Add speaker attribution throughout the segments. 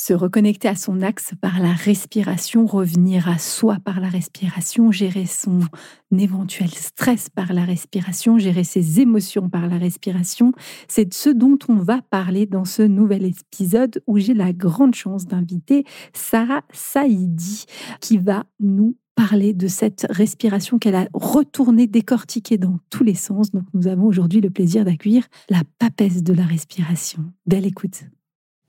Speaker 1: Se reconnecter à son axe par la respiration, revenir à soi par la respiration, gérer son éventuel stress par la respiration, gérer ses émotions par la respiration, c'est ce dont on va parler dans ce nouvel épisode où j'ai la grande chance d'inviter Sarah Saïdi qui va nous parler de cette respiration qu'elle a retournée, décortiquée dans tous les sens. Donc nous avons aujourd'hui le plaisir d'accueillir la papesse de la respiration. Belle écoute.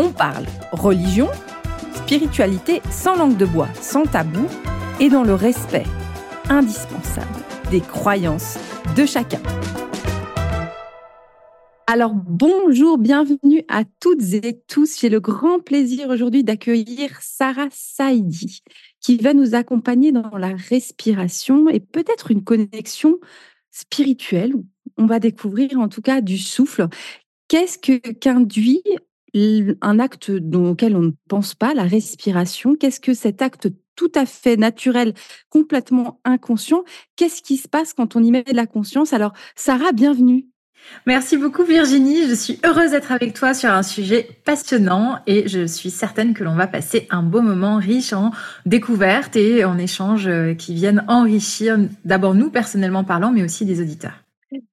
Speaker 1: on parle religion, spiritualité sans langue de bois, sans tabou et dans le respect indispensable des croyances de chacun. Alors bonjour, bienvenue à toutes et tous. J'ai le grand plaisir aujourd'hui d'accueillir Sarah Saidi qui va nous accompagner dans la respiration et peut-être une connexion spirituelle. On va découvrir en tout cas du souffle. Qu'est-ce que qu'induit un acte auquel on ne pense pas, la respiration. Qu'est-ce que cet acte tout à fait naturel, complètement inconscient Qu'est-ce qui se passe quand on y met de la conscience? Alors, Sarah, bienvenue.
Speaker 2: Merci beaucoup Virginie, je suis heureuse d'être avec toi sur un sujet passionnant et je suis certaine que l'on va passer un beau moment riche en découvertes et en échanges euh, qui viennent enrichir d'abord nous personnellement parlant mais aussi des auditeurs.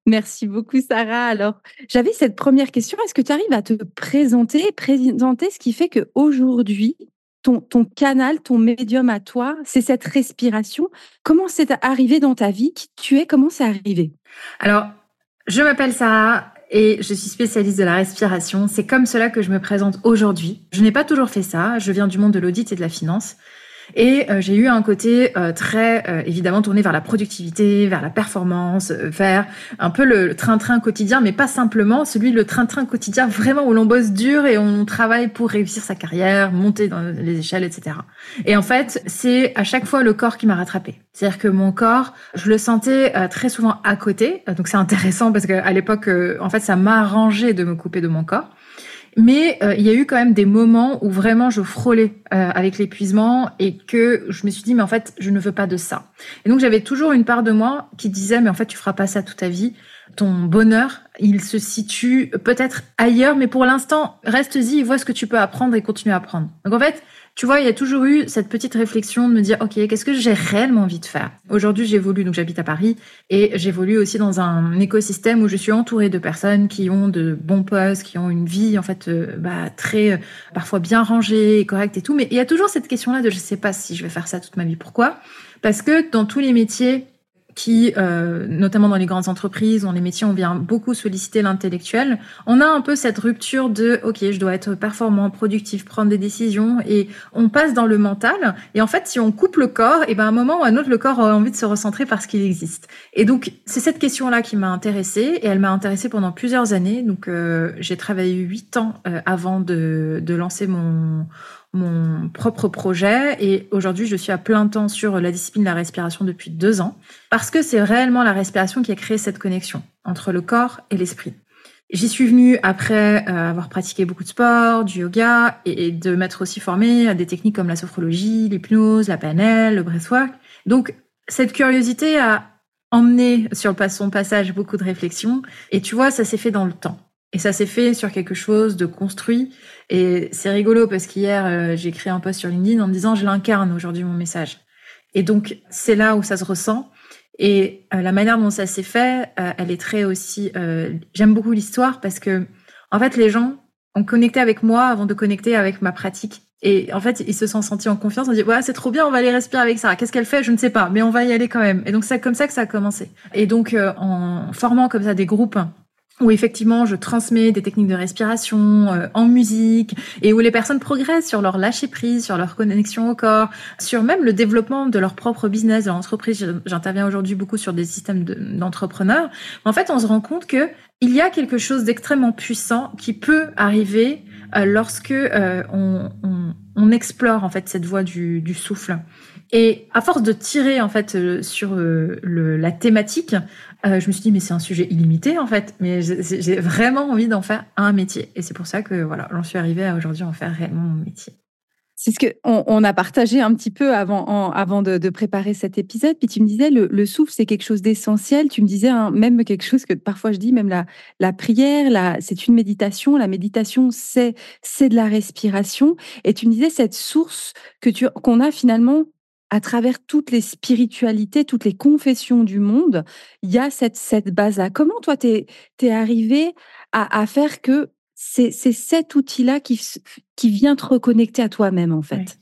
Speaker 1: Merci beaucoup, Sarah. Alors, j'avais cette première question. Est-ce que tu arrives à te présenter, présenter ce qui fait qu'aujourd'hui, ton, ton canal, ton médium à toi, c'est cette respiration? Comment c'est arrivé dans ta vie? Qui tu es? Comment c'est arrivé?
Speaker 2: Alors, je m'appelle Sarah et je suis spécialiste de la respiration. C'est comme cela que je me présente aujourd'hui. Je n'ai pas toujours fait ça. Je viens du monde de l'audit et de la finance. Et euh, j'ai eu un côté euh, très euh, évidemment tourné vers la productivité, vers la performance, vers un peu le train-train quotidien, mais pas simplement celui le train-train quotidien vraiment où l'on bosse dur et on travaille pour réussir sa carrière, monter dans les échelles, etc. Et en fait, c'est à chaque fois le corps qui m'a rattrapé. C'est-à-dire que mon corps, je le sentais très souvent à côté. Donc c'est intéressant parce qu'à l'époque, en fait, ça m'a arrangé de me couper de mon corps. Mais euh, il y a eu quand même des moments où vraiment je frôlais euh, avec l'épuisement et que je me suis dit mais en fait je ne veux pas de ça. Et donc j'avais toujours une part de moi qui disait mais en fait tu feras pas ça toute ta vie. Ton bonheur, il se situe peut-être ailleurs, mais pour l'instant reste-y, vois ce que tu peux apprendre et continue à apprendre. Donc en fait tu vois, il y a toujours eu cette petite réflexion de me dire, OK, qu'est-ce que j'ai réellement envie de faire? Aujourd'hui, j'évolue, donc j'habite à Paris, et j'évolue aussi dans un écosystème où je suis entourée de personnes qui ont de bons postes, qui ont une vie, en fait, euh, bah, très, euh, parfois bien rangée, correcte et tout. Mais il y a toujours cette question-là de, je sais pas si je vais faire ça toute ma vie. Pourquoi? Parce que dans tous les métiers, qui, euh, notamment dans les grandes entreprises, dans les métiers, on vient beaucoup solliciter l'intellectuel. On a un peu cette rupture de, ok, je dois être performant, productif, prendre des décisions, et on passe dans le mental. Et en fait, si on coupe le corps, et ben à un moment ou à un autre, le corps a envie de se recentrer parce qu'il existe. Et donc, c'est cette question-là qui m'a intéressée, et elle m'a intéressée pendant plusieurs années. Donc, euh, j'ai travaillé huit ans euh, avant de, de lancer mon mon propre projet et aujourd'hui je suis à plein temps sur la discipline de la respiration depuis deux ans parce que c'est réellement la respiration qui a créé cette connexion entre le corps et l'esprit. J'y suis venue après euh, avoir pratiqué beaucoup de sport, du yoga et, de m'être aussi formée à des techniques comme la sophrologie, l'hypnose, la PNL, le breathwork. Donc cette curiosité a emmené sur son passage beaucoup de réflexions et tu vois ça s'est fait dans le temps. Et ça s'est fait sur quelque chose de construit. Et c'est rigolo parce qu'hier, euh, j'ai créé un post sur LinkedIn en me disant je l'incarne aujourd'hui mon message. Et donc, c'est là où ça se ressent. Et euh, la manière dont ça s'est fait, euh, elle est très aussi. J'aime beaucoup l'histoire parce que, en fait, les gens ont connecté avec moi avant de connecter avec ma pratique. Et en fait, ils se sont sentis en confiance. On dit, ouais, c'est trop bien, on va aller respirer avec ça. Qu'est-ce qu'elle fait? Je ne sais pas, mais on va y aller quand même. Et donc, c'est comme ça que ça a commencé. Et donc, en formant comme ça des groupes où effectivement je transmets des techniques de respiration euh, en musique et où les personnes progressent sur leur lâcher prise, sur leur connexion au corps, sur même le développement de leur propre business, de l'entreprise. J'interviens aujourd'hui beaucoup sur des systèmes d'entrepreneurs. en fait, on se rend compte que il y a quelque chose d'extrêmement puissant qui peut arriver euh, lorsque euh, on, on on explore en fait cette voie du, du souffle. Et à force de tirer en fait euh, sur euh, la thématique, euh, je me suis dit mais c'est un sujet illimité en fait. Mais j'ai vraiment envie d'en faire un métier. Et c'est pour ça que voilà, j'en suis arrivée à aujourd'hui en faire réellement mon métier.
Speaker 1: C'est ce qu'on on a partagé un petit peu avant, avant de, préparer cet épisode. Puis tu me disais, le, souffle, c'est quelque chose d'essentiel. Tu me disais hein, même quelque chose que parfois je dis, même la, la prière, la, c'est une méditation. La méditation, c'est, c'est de la respiration. Et tu me disais cette source que tu, qu'on a finalement à travers toutes les spiritualités, toutes les confessions du monde, il y a cette, cette base-là. Comment toi, tu es, arrivé à, à faire que c'est cet outil-là qui, qui vient te reconnecter à toi-même, en fait?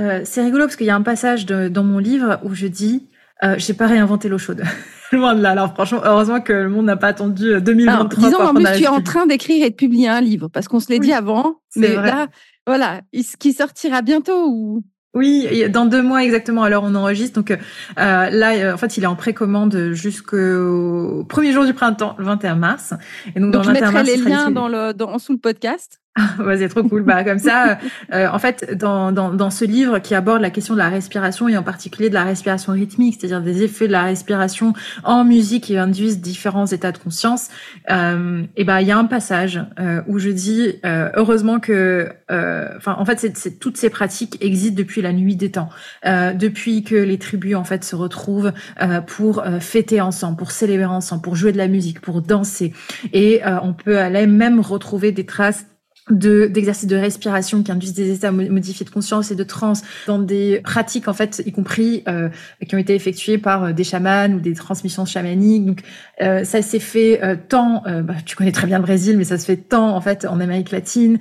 Speaker 2: Euh, c'est rigolo parce qu'il y a un passage dans mon livre où je dis euh, j'ai pas réinventé l'eau chaude. Loin de là. Alors franchement, heureusement que le monde n'a pas attendu 2023.
Speaker 1: Euh, disons en plus, tu es en train d'écrire et de publier un livre parce qu'on se l'est dit avant. Mais là, voilà, qui sortira bientôt ou
Speaker 2: oui, dans deux mois exactement. Alors on enregistre. Donc euh, là, euh, en fait, il est en précommande jusqu'au premier jour du printemps, le 21 mars.
Speaker 1: Et donc, dans je mettrai les liens dans le, dans, sous le podcast.
Speaker 2: Ah, c'est trop cool. Bah, comme ça, euh, en fait, dans, dans, dans, ce livre qui aborde la question de la respiration et en particulier de la respiration rythmique, c'est-à-dire des effets de la respiration en musique qui induisent différents états de conscience, euh, et ben il y a un passage euh, où je dis euh, heureusement que, euh, enfin, en fait, toutes ces pratiques existent depuis la nuit des temps, depuis que les tribus en fait se retrouvent pour fêter ensemble, pour célébrer ensemble, pour jouer de la musique, pour danser, et on peut aller même retrouver des traces d'exercices de respiration qui induisent des états modifiés de conscience et de transe dans des pratiques en fait y compris euh, qui ont été effectuées par euh, des chamans ou des transmissions chamaniques. Donc euh, ça s'est fait euh, tant euh, bah, tu connais très bien le Brésil mais ça se fait tant en fait en Amérique latine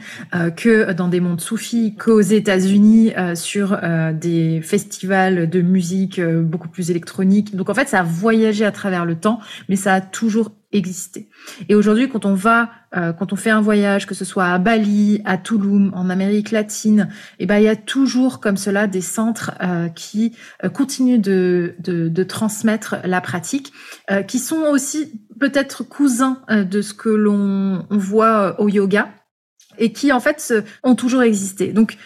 Speaker 2: que dans des mondes soufis qu'aux États-Unis sur des festivals de musique beaucoup plus électroniques. Donc en fait ça a voyagé à travers le temps mais ça a toujours exister. Et aujourd'hui, quand on va, euh, quand on fait un voyage, que ce soit à Bali, à Tulum, en Amérique latine, eh ben il y a toujours comme cela des centres euh, qui euh, continuent de, de, de, transmettre la pratique, qui sont aussi peut-être cousins de ce que l'on voit au yoga et qui en fait ont toujours existé. Donc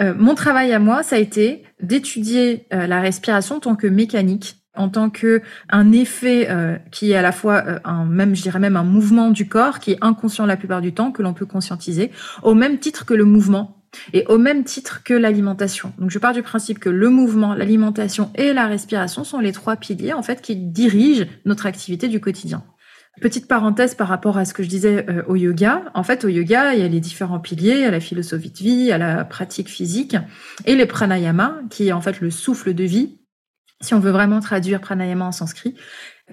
Speaker 2: mon travail à moi, ça a été d'étudier la respiration en tant que mécanique en tant que un effet euh, qui est à la fois euh, un même je dirais même un mouvement du corps qui est inconscient la plupart du temps que l'on peut conscientiser au même titre que le mouvement et au même titre que l'alimentation. Donc je pars du principe que le mouvement, l'alimentation et la respiration sont les trois piliers en fait qui dirigent notre activité du quotidien. Petite parenthèse par rapport à ce que je disais euh, au yoga. En fait, au yoga, il y a les différents piliers, à la philosophie de vie, à la pratique physique et les pranayama, qui est en fait le souffle de vie, si on veut vraiment traduire pranayama en sanskrit,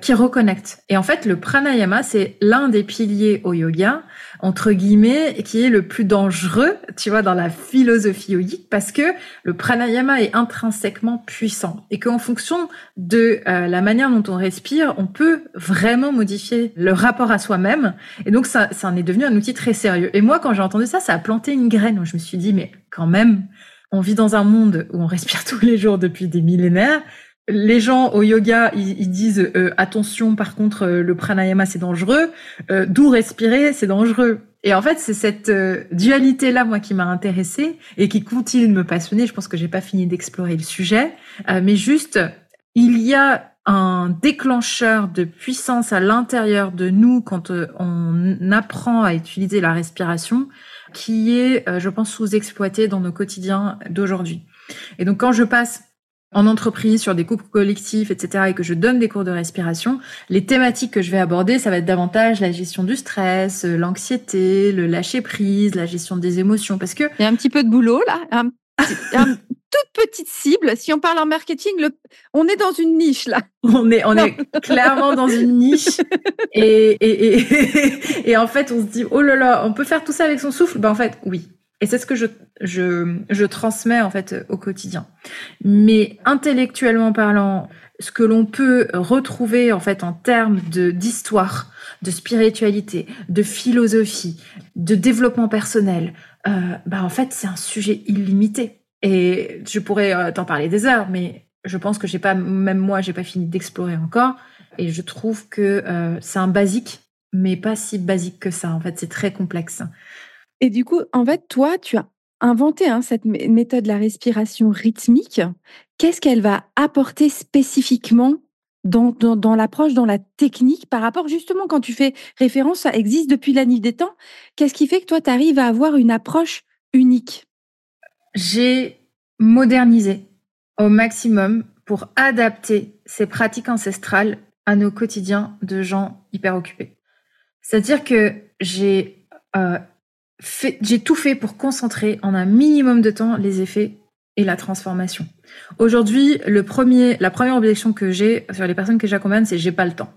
Speaker 2: qui reconnecte. Et en fait, le pranayama, c'est l'un des piliers au yoga, entre guillemets, qui est le plus dangereux, tu vois, dans la philosophie yogique, parce que le pranayama est intrinsèquement puissant et qu'en fonction de euh, la manière dont on respire, on peut vraiment modifier le rapport à soi-même. Et donc, ça, ça en est devenu un outil très sérieux. Et moi, quand j'ai entendu ça, ça a planté une graine je me suis dit, mais quand même, on vit dans un monde où on respire tous les jours depuis des millénaires les gens au yoga, ils, disent euh, attention, par contre, euh, le pranayama c'est dangereux, euh, d'où respirer c'est dangereux. Et en fait, c'est cette dualité là, moi, qui m'a intéressée et qui continue de me passionner. Je pense que j'ai pas fini d'explorer le sujet, mais juste, il y a un déclencheur de puissance à l'intérieur de nous quand on apprend à utiliser la respiration, qui est, je pense, sous-exploité dans nos quotidiens d'aujourd'hui. Et donc, quand je passe en entreprise, sur des couples collectifs, etc., et que je donne des cours de respiration, les thématiques que je vais aborder, ça va être davantage la gestion du stress, euh, l'anxiété, le lâcher prise, la gestion des émotions, parce que
Speaker 1: il y a un petit peu de boulot là, un, toute petite cible. Si on parle en marketing, le, on est dans une niche là.
Speaker 2: On est, on est clairement dans une niche. Et, et, et, et, en fait, on se dit, oh là là, on peut faire tout ça avec son souffle? Ben en fait, oui. Et c'est ce que je, je, transmets en fait au quotidien. Mais intellectuellement parlant, ce que l'on peut retrouver en fait en termes d'histoire, de spiritualité, de philosophie, de développement personnel, euh, bah en fait c'est un sujet illimité. Et je pourrais euh, t'en parler des heures, mais je pense que j'ai pas, même moi, j'ai pas fini d'explorer encore. Et je trouve que euh, c'est un basique, mais pas si basique que ça. En fait, c'est très complexe.
Speaker 1: Et du coup, en fait, toi, tu as inventé hein, cette méthode de la respiration rythmique. Qu'est-ce qu'elle va apporter spécifiquement dans, dans, l'approche, dans la technique, par rapport justement quand tu fais référence, ça existe depuis la nuit des temps. Qu'est-ce qui fait que toi, tu arrives à avoir une approche unique?
Speaker 2: J'ai modernisé au maximum pour adapter ces pratiques ancestrales à nos quotidiens de gens hyper occupés. C'est-à-dire que j'ai euh, j'ai tout fait pour concentrer en un minimum de temps les effets et la transformation. Aujourd'hui, le premier, la première objection que j'ai sur les personnes que j'accompagne, c'est j'ai pas le temps.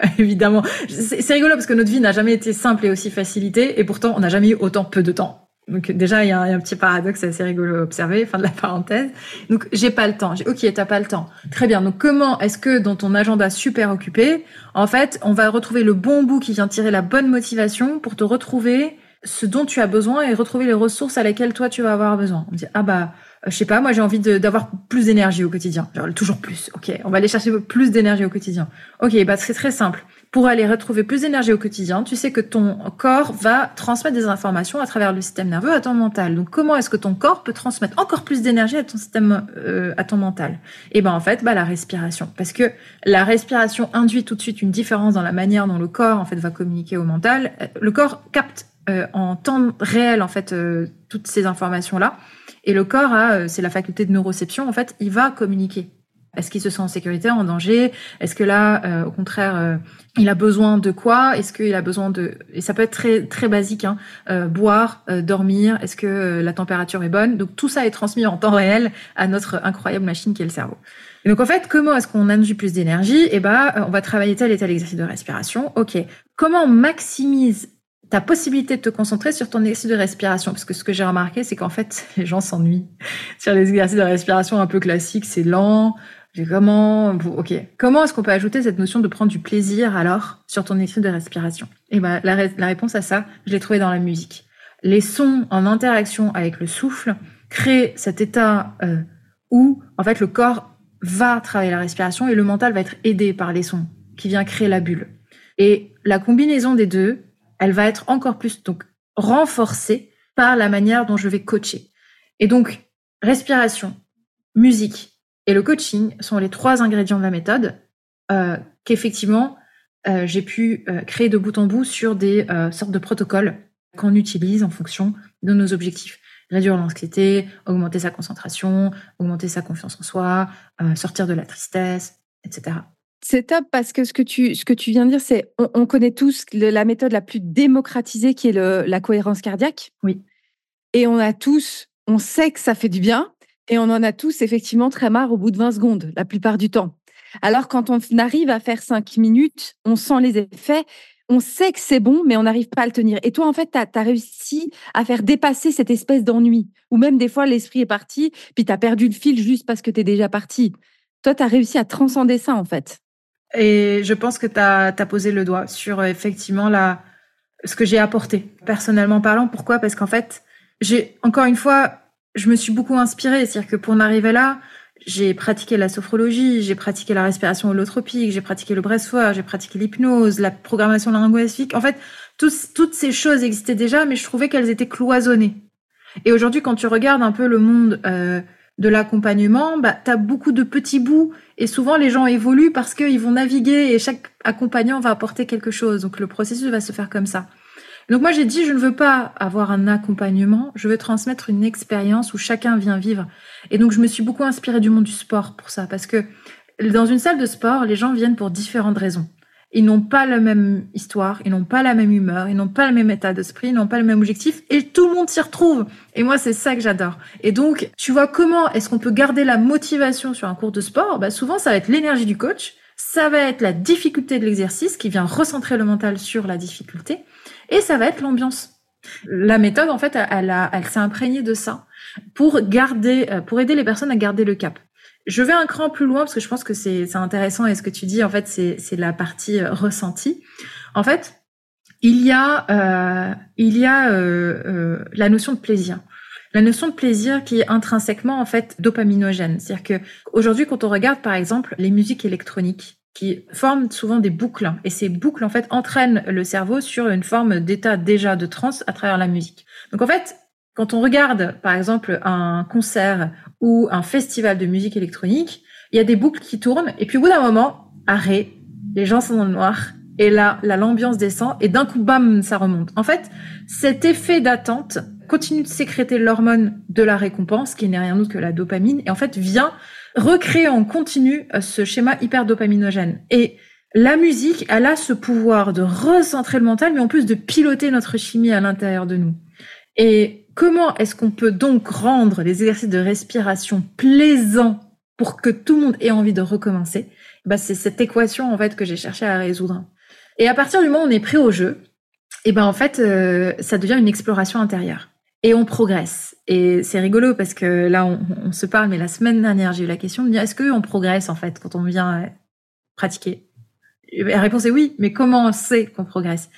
Speaker 2: Évidemment, c'est rigolo parce que notre vie n'a jamais été simple et aussi facilitée, et pourtant on n'a jamais eu autant peu de temps. Donc déjà, il y, a un, petit paradoxe assez rigolo à observer, fin de la parenthèse. Donc j'ai pas le temps. J'ai ok, t'as pas le temps. Très bien. Donc comment est-ce que dans ton agenda super occupé, en fait, on va retrouver le bon bout qui vient tirer la bonne motivation pour te retrouver ce dont tu as besoin et retrouver les ressources à lesquelles toi tu vas avoir besoin. On dit ah bah euh, je sais pas, moi j'ai envie d'avoir plus d'énergie au quotidien. Toujours plus. Ok, on va aller chercher plus d'énergie au quotidien. Ok, bah c'est très simple. Pour aller retrouver plus d'énergie au quotidien, tu sais que ton corps va transmettre des informations à travers le système nerveux à ton mental. Donc comment est-ce que ton corps peut transmettre encore plus d'énergie à ton système, euh, à ton mental? Et eh ben en fait, bah la respiration, parce que la respiration induit tout de suite une différence dans la manière dont le corps en fait va communiquer au mental. Euh, le corps capte euh, en temps réel en fait euh, toutes ces informations là et le corps euh, c'est la faculté de neuroception en fait il va communiquer. Est-ce qu'il se sent en sécurité en danger? Est-ce que là au contraire il a besoin de quoi? Est-ce qu'il a besoin de et ça peut être très très basique hein, boire dormir. Est-ce que la température est bonne? Donc tout ça est transmis en temps réel à notre incroyable machine qui est le cerveau. Et donc en fait, comment est-ce qu'on induit plus d'énergie? Eh ben, on va travailler tel et tel exercice de respiration. Ok. Comment on maximise ta possibilité de te concentrer sur ton exercice de respiration. Parce que ce que j'ai remarqué, c'est qu'en fait, les gens s'ennuient sur les exercices de respiration un peu classiques. C'est lent. Comment, ok. Comment est-ce qu'on peut ajouter cette notion de prendre du plaisir alors sur ton exercice de respiration? Et ben, la, la réponse à ça, je l'ai trouvée dans la musique. Les sons en interaction avec le souffle créent cet état euh, où, en fait, le corps va travailler la respiration et le mental va être aidé par les sons qui vient créer la bulle. Et la combinaison des deux, elle va être encore plus donc renforcée par la manière dont je vais coacher. Et donc, respiration, musique et le coaching sont les trois ingrédients de la méthode euh, qu'effectivement euh, j'ai pu euh, créer de bout en bout sur des sortes de protocoles qu'on utilise en fonction de nos objectifs. Réduire l'anxiété, augmenter sa concentration, augmenter sa confiance en soi, sortir de la tristesse, etc.
Speaker 1: C'est top parce que ce que tu, ce que tu viens de dire, c'est on, connaît tous la méthode la plus démocratisée qui est le, la cohérence cardiaque.
Speaker 2: Oui.
Speaker 1: Et on a tous, on sait que ça fait du bien et on en a tous effectivement très marre au bout de 20 secondes, la plupart du temps. Alors quand on arrive à faire 5 minutes, on sent les effets, on sait que c'est bon, mais on n'arrive pas à le tenir. Et toi, en fait, tu as, réussi à faire dépasser cette espèce d'ennui, ou même des fois l'esprit est parti, puis tu as perdu le fil juste parce que tu es déjà parti. Toi, tu as réussi à transcender ça, en fait.
Speaker 2: Et je pense que tu as, posé le doigt sur effectivement la, ce que j'ai apporté, personnellement parlant. Pourquoi? Parce qu'en fait, j'ai encore une fois, je me suis beaucoup inspirée. C'est-à-dire que pour en arriver là, j'ai pratiqué la sophrologie, j'ai pratiqué la respiration holotropique, j'ai pratiqué le breathwork, j'ai pratiqué l'hypnose, la programmation linguistique. En fait, toutes ces choses existaient déjà, mais je trouvais qu'elles étaient cloisonnées. Et aujourd'hui, quand tu regardes un peu le monde euh, de l'accompagnement, bah, tu as beaucoup de petits bouts et souvent les gens évoluent parce qu'ils vont naviguer et chaque accompagnant va apporter quelque chose. Donc le processus va se faire comme ça. Donc moi j'ai dit je ne veux pas avoir un accompagnement, je veux transmettre une expérience où chacun vient vivre. Et donc je me suis beaucoup inspirée du monde du sport pour ça parce que dans une salle de sport, les gens viennent pour différentes raisons. Ils n'ont pas la même histoire, ils n'ont pas la même humeur, ils n'ont pas le même état d'esprit, ils n'ont pas le même objectif et tout le monde s'y retrouve. Et moi, c'est ça que j'adore. Et donc, tu vois comment est-ce qu'on peut garder la motivation sur un cours de sport? Bah, Souvent, ça va être l'énergie du coach, ça va être la difficulté de l'exercice qui vient recentrer le mental sur la difficulté et ça va être l'ambiance. La méthode, en fait, elle, s'est imprégnée de ça pour garder, euh, pour aider les personnes à garder le cap. Je vais un cran plus loin parce que je pense que c'est intéressant et ce que tu dis, en fait, c'est la partie euh, ressentie. En fait, il y a, euh, il y a euh, la notion de plaisir. La notion de plaisir qui est intrinsèquement en fait dopaminogène. C'est-à-dire que aujourd'hui, quand on regarde par exemple les musiques électroniques qui forment souvent des boucles et ces boucles en fait entraînent le cerveau sur une forme d'état déjà de transe à travers la musique. Donc en fait, Quand on regarde, par exemple, un concert ou un festival de musique électronique, il y a des boucles qui tournent et puis au bout d'un moment, arrêt, les gens sont dans le noir et là, la l'ambiance descend et d'un coup, bam, ça remonte. En fait, cet effet d'attente continue de sécréter l'hormone de la récompense, qui n'est rien d'autre que la dopamine, et en fait vient recréer en continu euh, ce schéma hyper dopaminogène. Et la musique, elle a ce pouvoir de recentrer le mental, mais en plus de piloter notre chimie à l'intérieur de nous. Et comment est-ce qu'on peut donc rendre les exercices de respiration plaisants pour que tout le monde ait envie de recommencer? Bah, C'est cette équation en fait que j'ai cherché à résoudre. Et à partir du moment où on est prêt au jeu, et ben en fait, euh, ça devient une exploration intérieure. Et on progresse. Et c'est rigolo parce que là, on, se parle, mais la semaine dernière, j'ai eu la question de dire est-ce qu'on progresse en fait quand on vient euh, pratiquer? La réponse est oui, mais comment on sait qu'on progresse?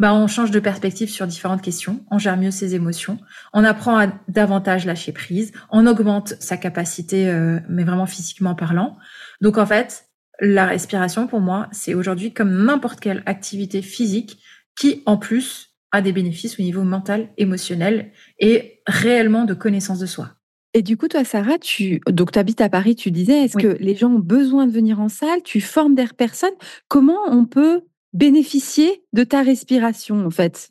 Speaker 2: Bah, on change de perspective sur différentes questions, on gère mieux ses émotions, on apprend à davantage lâcher prise, on augmente sa capacité, euh, mais vraiment physiquement parlant. Donc en fait, la respiration pour moi, c'est aujourd'hui comme n'importe quelle activité physique qui en plus a des bénéfices au niveau mental, émotionnel et réellement de connaissance de soi.
Speaker 1: Et du coup, toi, Sarah, tu donc tu habites à Paris, tu disais, est-ce que les gens ont besoin de venir en salle? Tu formes des personnes? Comment on peut bénéficier de ta respiration, en fait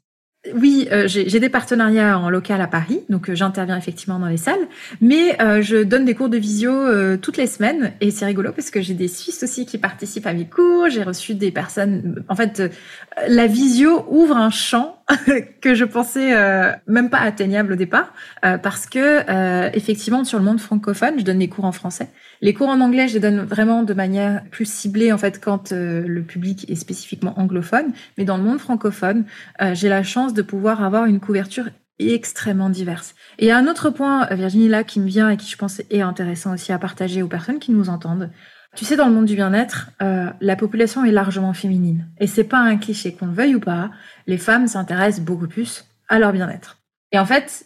Speaker 2: oui, euh, j'ai des partenariats en local à Paris, donc euh, j'interviens effectivement dans les salles, mais euh, je donne des cours de visio toutes les semaines et c'est rigolo parce que j'ai des Suisses aussi qui participent à mes cours, j'ai reçu des personnes. En fait, la visio ouvre un champ que je pensais même pas atteignable au départ parce que effectivement sur le monde francophone, je donne des cours en français les cours en anglais, je les donne vraiment de manière plus ciblée en fait quand euh, le public est spécifiquement anglophone, mais dans le monde francophone, euh, j'ai la chance de pouvoir avoir une couverture extrêmement diverse. Et un autre point, euh, Virginie, là, qui me vient et qui je pense est intéressant aussi à partager aux personnes qui nous entendent. Tu sais, dans le monde du bien-être, la population est largement féminine. Et c'est pas un cliché, qu'on le veuille ou pas, les femmes s'intéressent beaucoup plus à leur bien-être. Et en fait,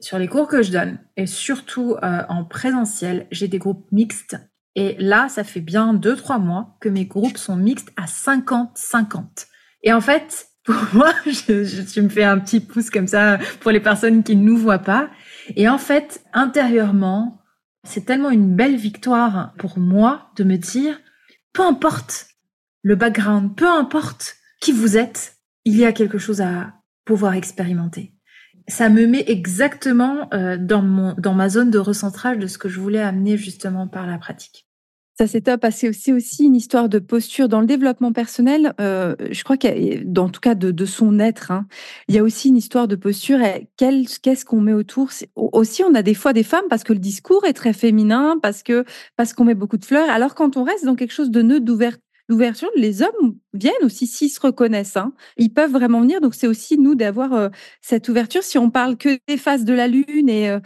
Speaker 2: sur les cours que je donne, et surtout euh, en présentiel, j'ai des groupes mixtes. Et là, ça fait bien deux, trois mois que mes groupes sont mixtes à 50-50. Et en fait, pour moi, je, je, me fais un petit pouce comme ça pour les personnes qui ne nous voient pas. Et en fait, intérieurement, c'est tellement une belle victoire pour moi de me dire, peu importe le background, peu importe qui vous êtes, il y a quelque chose à pouvoir expérimenter ça me met exactement euh, dans, ma zone de recentrage de ce que je voulais amener justement par la pratique.
Speaker 1: Ça, c'est top. C'est aussi, une histoire de posture. Dans le développement personnel, euh, je crois qu'en tout cas de, son être, hein, il y a aussi une histoire de posture. Qu'est-ce qu'on met autour? Aussi, on a des fois des femmes parce que le discours est très féminin, parce parce qu'on met beaucoup de fleurs. Alors, quand on reste dans quelque chose de neutre, d'ouverture, les hommes viennent aussi s'ils se reconnaissent. Hein. Ils peuvent vraiment venir. Donc, c'est aussi nous d'avoir euh, cette ouverture. Si on parle que des phases de la Lune, et euh,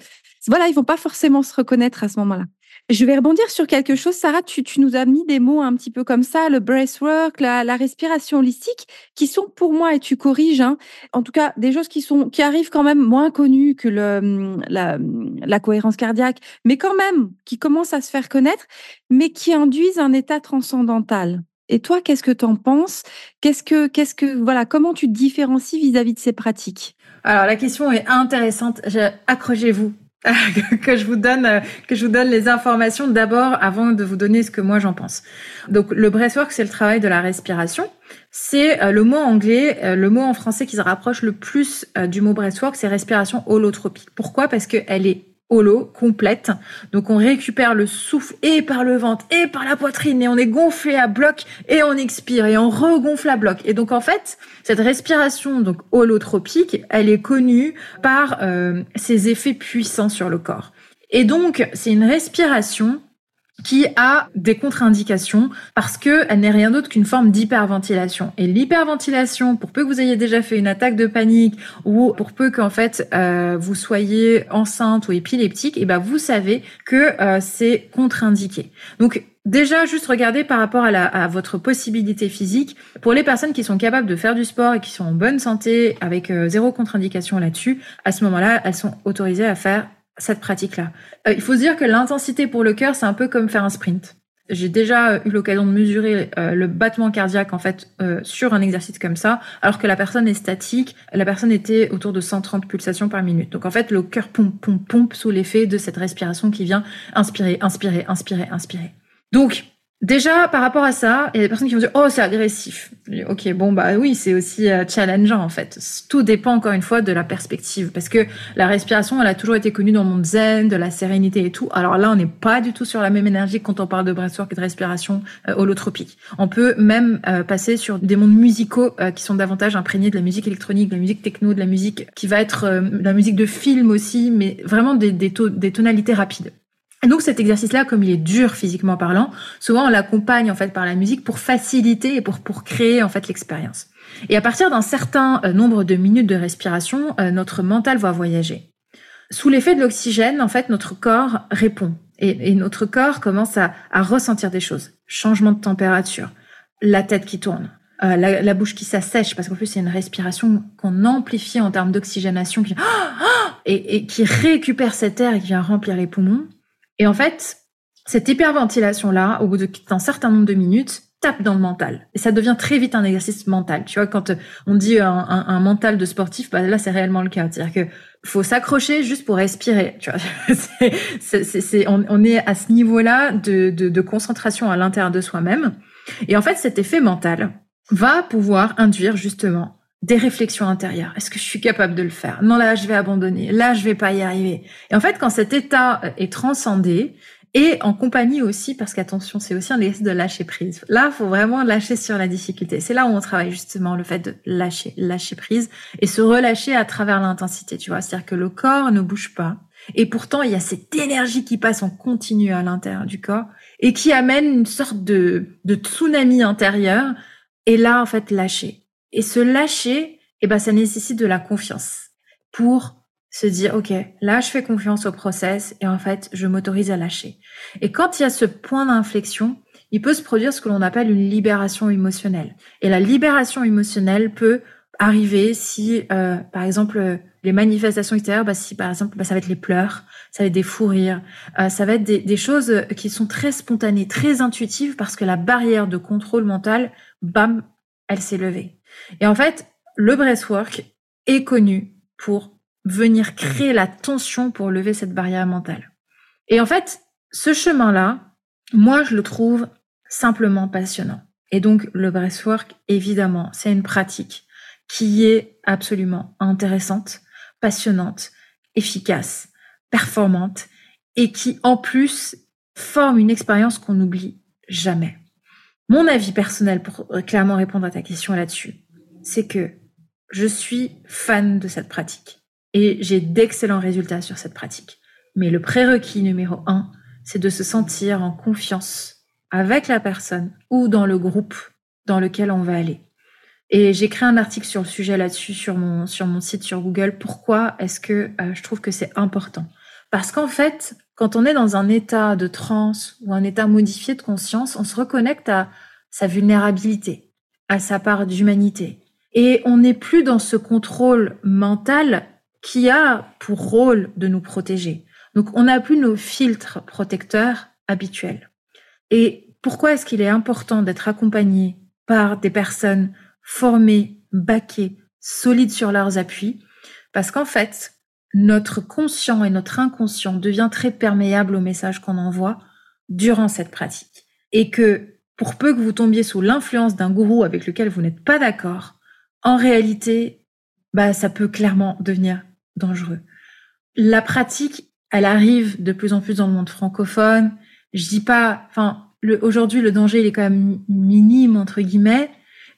Speaker 1: voilà, ils vont pas forcément se reconnaître à ce moment-là. Je vais rebondir sur quelque chose. Sarah, tu, nous as mis des mots un petit peu comme ça, le breathwork, la, respiration holistique, qui sont pour moi, et tu corriges, hein, en tout cas des choses qui, sont, qui arrivent quand même moins connues que la cohérence cardiaque, mais quand même qui commencent à se faire connaître, mais qui induisent un état transcendantal. Et toi, qu'est-ce que tu en penses? Qu'est-ce que, qu'est-ce que, voilà, comment tu te différencies vis-à-vis de ces pratiques?
Speaker 2: Alors la question est intéressante. Accrochez-vous que je vous donne que je vous donne les informations d'abord avant de vous donner ce que moi j'en pense. Donc le breathwork c'est le travail de la respiration. C'est euh, le mot anglais, euh, le mot en français qui se rapproche le plus euh, du mot breathwork, c'est respiration holotropique. Pourquoi? Parce qu'elle est holo, complète. Donc on récupère le souffle et par le ventre et par la poitrine et on est gonflé à bloc et on expire et on regonfle à bloc. Et donc en fait, cette respiration donc holotropique, elle est connue par euh, ses effets puissants sur le corps. Et donc c'est une respiration qui a des contre-indications parce que elle n'est rien d'autre qu'une forme d'hyperventilation. Et l'hyperventilation, pour peu que vous ayez déjà fait une attaque de panique ou pour peu qu'en fait euh, vous soyez enceinte ou épileptique, et eh ben vous savez que euh, c'est contre-indiqué. Donc Déjà, juste regardez par rapport à, votre possibilité physique. Pour les personnes qui sont capables de faire du sport et qui sont en bonne santé, avec euh, zéro contre-indication là-dessus, à ce moment-là, elles sont autorisées à faire cette pratique-là. Euh, il faut se dire que l'intensité pour le cœur, c'est un peu comme faire un sprint. J'ai déjà eu l'occasion de mesurer euh, le battement cardiaque en fait euh, sur un exercice comme ça, alors que la personne est statique. La personne était autour de 130 pulsations par minute. Donc en fait, le cœur pompe, pompe, pompe sous l'effet de cette respiration qui vient inspirer, inspirer, inspirer, inspirer. Donc Déjà, par rapport à ça, il y a des personnes qui vont dire Oh, c'est agressif. Ok, bon, bah oui, c'est aussi euh, challengeant en fait. Tout dépend encore une fois de la perspective. Parce que la respiration, elle a toujours été connue dans le monde zen, de la sérénité et tout. Alors là, on n'est pas du tout sur la même énergie quand on parle de breathwork et de respiration euh, holotropique. On peut même euh, passer sur des mondes musicaux qui sont davantage imprégnés de la musique électronique, de la musique techno, de la musique qui va être la musique de film aussi, mais vraiment des tonalités rapides. Donc cet exercice-là, comme il est dur physiquement parlant, souvent on l'accompagne en fait par la musique pour faciliter et pour pour créer en fait l'expérience. Et à partir d'un certain euh, nombre de minutes de respiration, euh, notre mental va voyager. Sous l'effet de l'oxygène, en fait, notre corps répond et, notre corps commence à, ressentir des choses. Changement de température, la tête qui tourne, euh, la, bouche qui s'assèche parce qu'en plus c'est une respiration qu'on amplifie en termes d'oxygénation qui et, et qui récupère cet air et qui vient remplir les poumons. Et en fait, cette hyperventilation-là, au bout d'un certain nombre de minutes, tape dans le mental. Et ça devient très vite un exercice mental. Tu vois, quand on dit un, mental de sportif, bah là, c'est réellement le cas. C'est-à-dire que faut s'accrocher juste pour respirer. Tu vois, c'est, on, est à ce niveau-là de, de, de concentration à l'intérieur de soi-même. Et en fait, cet effet mental va pouvoir induire justement des réflexions intérieures. Est-ce que je suis capable de le faire? Non, là, je vais abandonner. Là, je vais pas y arriver. Et en fait, quand cet état euh, est transcendé, et en compagnie aussi, parce qu'attention, c'est aussi un exercice de lâcher prise. Là, faut vraiment lâcher sur la difficulté. C'est là où on travaille justement le fait de lâcher, lâcher prise et se relâcher à travers l'intensité. Tu vois, c'est-à-dire que le corps ne bouge pas. Et pourtant, il y a cette énergie qui passe en continu à l'intérieur du corps et qui amène une sorte de, de tsunami intérieur. Et là, en fait, lâcher. Et se lâcher, eh ben, ça nécessite de la confiance pour se dire, OK, là, je fais confiance au process et en fait, je m'autorise à lâcher. Et quand il y a ce point d'inflexion, il peut se produire ce que l'on appelle une libération émotionnelle. Et la libération émotionnelle peut arriver si, euh, par exemple, les manifestations extérieures, bah, si par exemple, bah, ça va être les pleurs, ça va être des fous rires, euh, ça va être des, des, choses qui sont très spontanées, très intuitives, parce que la barrière de contrôle mental, bam, elle s'est levée. Et en fait, le breathwork est connu pour venir créer la tension pour lever cette barrière mentale. Et en fait, ce chemin-là, moi, je le trouve simplement passionnant. Et donc, le breathwork, évidemment, c'est une pratique qui est absolument intéressante, passionnante, efficace, performante et qui, en plus, forme une expérience qu'on n'oublie jamais. Mon avis personnel, pour clairement répondre à ta question là-dessus, c'est que je suis fan de cette pratique et j'ai d'excellents résultats sur cette pratique. Mais le prérequis numéro un, c'est de se sentir en confiance avec la personne ou dans le groupe dans lequel on va aller. Et j'ai créé un article sur le sujet là-dessus sur mon, sur mon site sur Google. Pourquoi est-ce que euh, je trouve que c'est important? Parce qu'en fait, quand on est dans un état de transe ou un état modifié de conscience, on se reconnecte à sa vulnérabilité, à sa part d'humanité, et on n'est plus dans ce contrôle mental qui a pour rôle de nous protéger. Donc on n'a plus nos filtres protecteurs habituels. Et pourquoi est-ce qu'il est important d'être accompagné par des personnes formées, baquées, solides sur leurs appuis? Parce qu'en fait, notre conscient et notre inconscient devient très perméable au message qu'on envoie durant cette pratique. Et que pour peu que vous tombiez sous l'influence d'un gourou avec lequel vous n'êtes pas d'accord, en réalité, bah, ça peut clairement devenir dangereux. La pratique, elle arrive de plus en plus dans le monde francophone. Je dis pas, enfin, aujourd'hui, le danger, il est quand même minime, entre guillemets.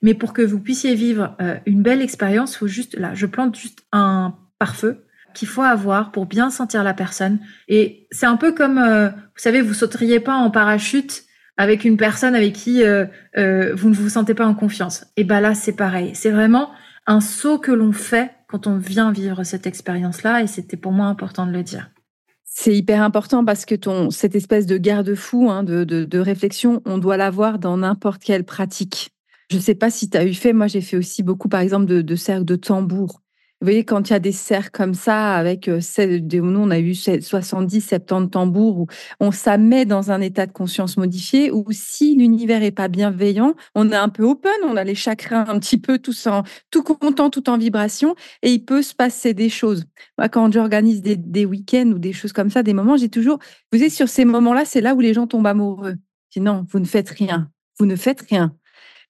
Speaker 2: Mais pour que vous puissiez vivre euh, une belle expérience, faut juste, là, je plante juste un pare-feu qu'il faut avoir pour bien sentir la personne. Et c'est un peu comme, euh, vous savez, vous sauteriez pas en parachute avec une personne avec qui euh, euh, vous ne vous sentez pas en confiance. Et ben là, c'est pareil. C'est vraiment un saut que l'on fait quand on vient vivre cette expérience-là, et c'était pour moi important de le dire.
Speaker 1: C'est hyper important parce que cette espèce de garde-fou, hein, de, de, réflexion, on doit l'avoir dans n'importe quelle pratique. Je ne sais pas si tu as eu fait, moi j'ai fait aussi beaucoup par exemple de, de cercles de tambour. Vous voyez, quand il y a des cercles comme ça, avec euh, nous, on a eu 70, 70 tambours, où on met dans un état de conscience modifié, où si l'univers est pas bienveillant, on est un peu open, on a les chakras un petit peu tous en, tout content, tout en vibration, et il peut se passer des choses. Moi, quand j'organise des, week-ends ou des choses comme ça, des moments, j'ai toujours, vous savez, sur ces moments-là, c'est là où les gens tombent amoureux. Sinon, vous ne faites rien. Vous ne faites rien.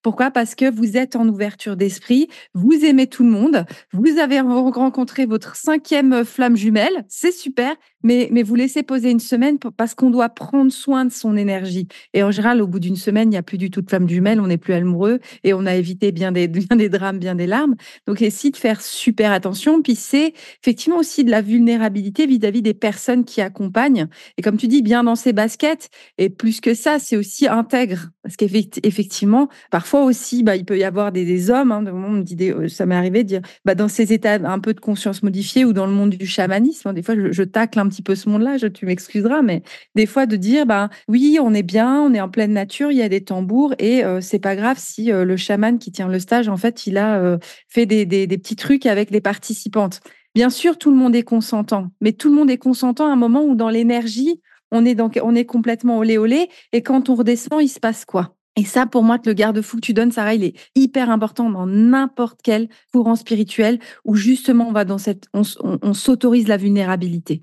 Speaker 1: Pourquoi? Parce que vous êtes en ouverture d'esprit, vous aimez tout le monde, vous avez rencontré votre cinquième flamme jumelle, c'est super, mais, mais vous laissez poser une semaine parce qu'on doit prendre soin de son énergie. Et en général, au bout d'une semaine, il n'y a plus du tout de flamme jumelle, on n'est plus amoureux et on a évité bien des, bien des drames, bien des larmes. Donc, essayez de faire super attention. Puis c'est effectivement aussi de la vulnérabilité vis-à-vis des personnes qui accompagnent. Et comme tu dis, bien dans ses baskets. Et plus que ça, c'est aussi intègre. Parce qu'effectivement, parfois aussi, bah, il peut y avoir des, des hommes, hein, de ça m'est arrivé de dire, bah, dans ces états un peu de conscience modifiée ou dans le monde du chamanisme, hein, des fois, je, je tacle un petit peu ce monde-là, tu m'excuseras, mais des fois de dire, bah, oui, on est bien, on est en pleine nature, il y a des tambours et euh, c'est pas grave si euh, le chaman qui tient le stage, en fait, il a euh, fait des petits trucs avec les participantes. Bien sûr, tout le monde est consentant, mais tout le monde est consentant à un moment où dans l'énergie, on est, donc, on est complètement olé olé et quand on redescend, il se passe quoi? Et ça, pour moi, le garde-fou que tu donnes, Sarah, il est hyper important dans n'importe quel courant spirituel où justement on va dans cette, on s'autorise la vulnérabilité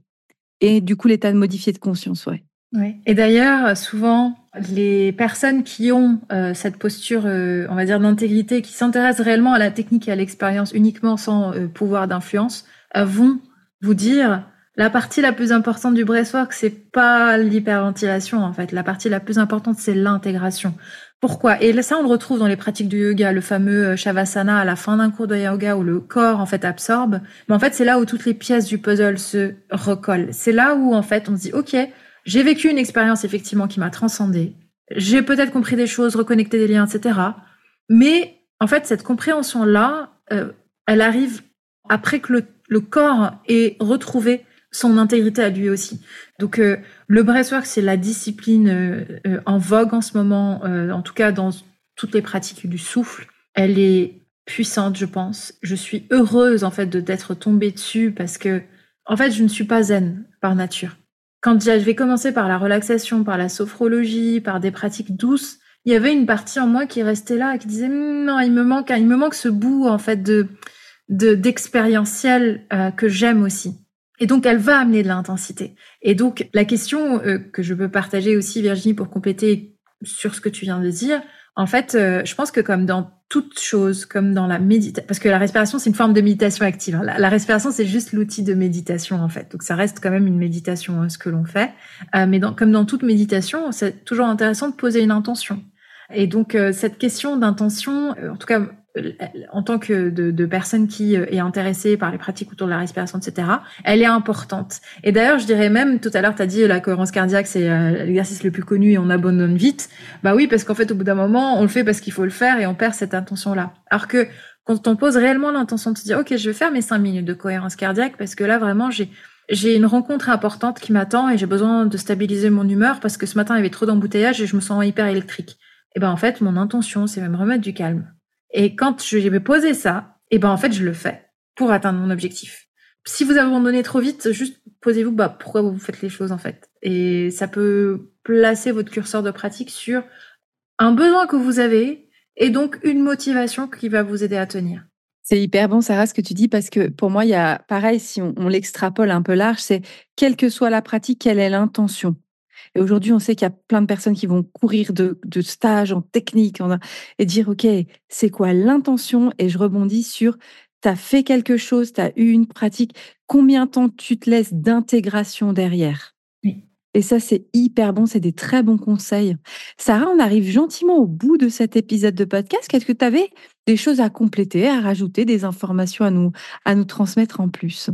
Speaker 1: et du coup l'état de modifié de conscience, ouais.
Speaker 2: Oui. Et d'ailleurs, souvent, les personnes qui ont euh, cette posture, euh, on va dire, d'intégrité, qui s'intéressent réellement à la technique et à l'expérience uniquement sans euh, pouvoir d'influence, vont vous dire la partie la plus importante du breathwork, c'est pas l'hyperventilation en fait. La partie la plus importante, c'est l'intégration. Pourquoi? Et ça, on le retrouve dans les pratiques du yoga, le fameux euh, shavasana à la fin d'un cours de yoga où le corps en fait absorbe. Mais en fait, c'est là où toutes les pièces du puzzle se recollent. C'est là où en fait on se dit ok, j'ai vécu une expérience effectivement qui m'a transcendé. J'ai peut-être compris des choses, reconnecté des liens, etc. Mais en fait, cette compréhension là, euh, elle arrive après que le, le corps ait retrouvé son intégrité à lui aussi. Donc euh, le breathwork, c'est la discipline euh, euh, en vogue en ce moment, en tout cas dans toutes les pratiques du souffle. Elle est puissante, je pense. Je suis heureuse en fait de d'être tombée dessus parce que en fait, je ne suis pas zen par nature. Quand j'avais commencé par la relaxation, par la sophrologie, par des pratiques douces, il y avait une partie en moi qui restait là qui disait non, il me manque, il me manque ce bout en fait de d'expérientiel que j'aime aussi. Et donc, elle va amener de l'intensité. Et donc, la question euh, que je peux partager aussi, Virginie, pour compléter sur ce que tu viens de dire, en fait, euh, je pense que comme dans toute chose, comme dans la méditation, parce que la respiration, c'est une forme de méditation active. Hein. La, respiration, c'est juste l'outil de méditation, en fait. Donc, ça reste quand même une méditation, hein, ce que l'on fait. Euh, mais comme dans toute méditation, c'est toujours intéressant de poser une intention. Et donc, cette question d'intention, en tout cas, en tant que de, de, personne qui euh, est intéressée par les pratiques autour de la respiration, etc., elle est importante. Et d'ailleurs, je dirais même, tout à l'heure, tu as dit la cohérence cardiaque, c'est euh, l'exercice le plus connu et on abandonne vite. Bah oui, parce qu'en fait, au bout d'un moment, on le fait parce qu'il faut le faire et on perd cette intention-là. Alors que quand on pose réellement l'intention de se dire, OK, je vais faire mes cinq minutes de cohérence cardiaque parce que là, vraiment, j'ai j'ai une rencontre importante qui m'attend et j'ai besoin de stabiliser mon humeur parce que ce matin, il y avait trop d'embouteillage et je me sens hyper électrique. Et ben en fait, mon intention, c'est même remettre du calme. Et quand je vais poser ça, et eh ben en fait, je le fais pour atteindre mon objectif. Si vous abandonnez trop vite, juste posez-vous bah, pourquoi vous faites les choses en fait? Et ça peut placer votre curseur de pratique sur un besoin que vous avez et donc une motivation qui va vous aider à tenir.
Speaker 1: C'est hyper bon, Sarah, ce que tu dis, parce que pour moi, il y a pareil, si on l'extrapole un peu large, c'est quelle que soit la pratique, quelle est l'intention et aujourd'hui, on sait qu'il y a plein de personnes qui vont courir de, de stages en technique et dire, OK, c'est quoi l'intention? Et je rebondis sur, tu as fait quelque chose, tu as eu une pratique, combien de temps tu te laisses d'intégration derrière? Et ça, c'est hyper bon, c'est des très bons conseils. Sarah, on arrive gentiment au bout de cet épisode de podcast. Qu'est-ce que tu avais des choses à compléter, à rajouter, des informations à nous, à nous transmettre en plus?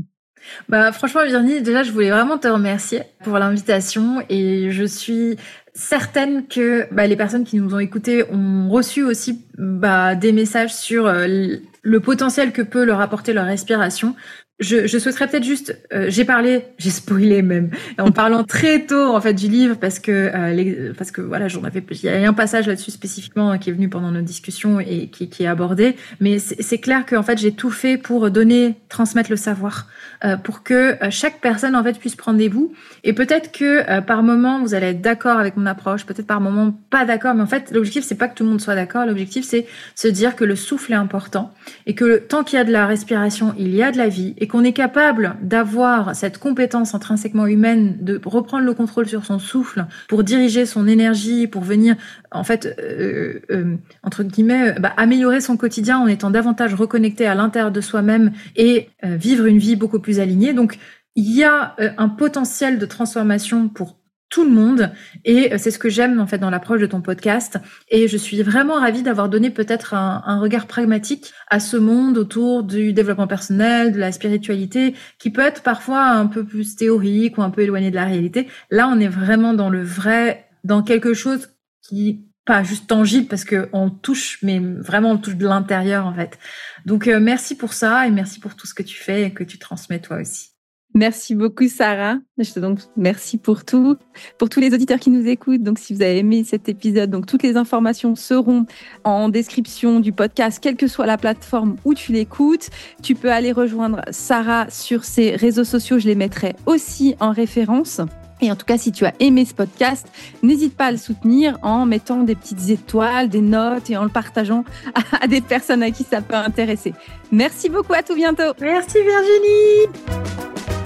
Speaker 2: Bah, franchement, Virginie, déjà, je voulais vraiment te remercier pour l'invitation et je suis certaine que bah, les personnes qui nous ont écoutés ont reçu aussi bah, des messages sur euh, le potentiel que peut leur apporter leur respiration. Je, je, souhaiterais peut-être juste, euh, j'ai parlé, j'ai spoilé même, en parlant très tôt en fait du livre parce que euh, parce que voilà, j'en avais, il y a un passage là-dessus spécifiquement qui est venu pendant nos discussions et qui, est abordé, mais c'est clair que en fait j'ai tout fait pour donner, transmettre le savoir, euh, pour que chaque personne en fait puisse prendre des bouts. Et peut-être que par moment vous allez être d'accord avec mon approche, peut-être par moment pas d'accord, mais en fait l'objectif c'est pas que tout le monde soit d'accord, l'objectif c'est se dire que le souffle est important et que tant qu'il y a de la respiration, il y a de la vie et qu'on est capable d'avoir cette compétence intrinsèquement humaine de reprendre le contrôle sur son souffle pour diriger son énergie, pour venir en fait euh, euh, entre guillemets bah, améliorer son quotidien en étant davantage reconnecté à l'intérieur de soi-même et euh, vivre une vie beaucoup plus alignée. Donc il y a un potentiel de transformation pour tout le monde. Et euh, c'est ce que j'aime en fait dans l'approche de ton podcast. Et je suis vraiment ravie d'avoir donné peut-être un, regard pragmatique à ce monde autour du développement personnel, de la spiritualité, qui peut être parfois un peu plus théorique ou un peu éloigné de la réalité. Là, on est vraiment dans le vrai, dans quelque chose qui pas juste tangible parce que on touche, mais vraiment on touche de l'intérieur en fait. Donc euh, merci pour ça et merci pour tout ce que tu fais et que tu transmets toi aussi.
Speaker 1: Merci beaucoup, Sarah. Je te donc merci pour tout. Pour tous les auditeurs qui nous écoutent, donc si vous avez aimé cet épisode, donc toutes les informations seront en description du podcast, quelle que soit la plateforme où tu l'écoutes. Tu peux aller rejoindre Sarah sur ses réseaux sociaux. Je les mettrai aussi en référence. Et en tout cas, si tu as aimé ce podcast, n'hésite pas à le soutenir en mettant des petites étoiles, des notes et en le partageant à des personnes à qui ça peut intéresser. Merci beaucoup, à tout bientôt.
Speaker 2: Merci Virginie.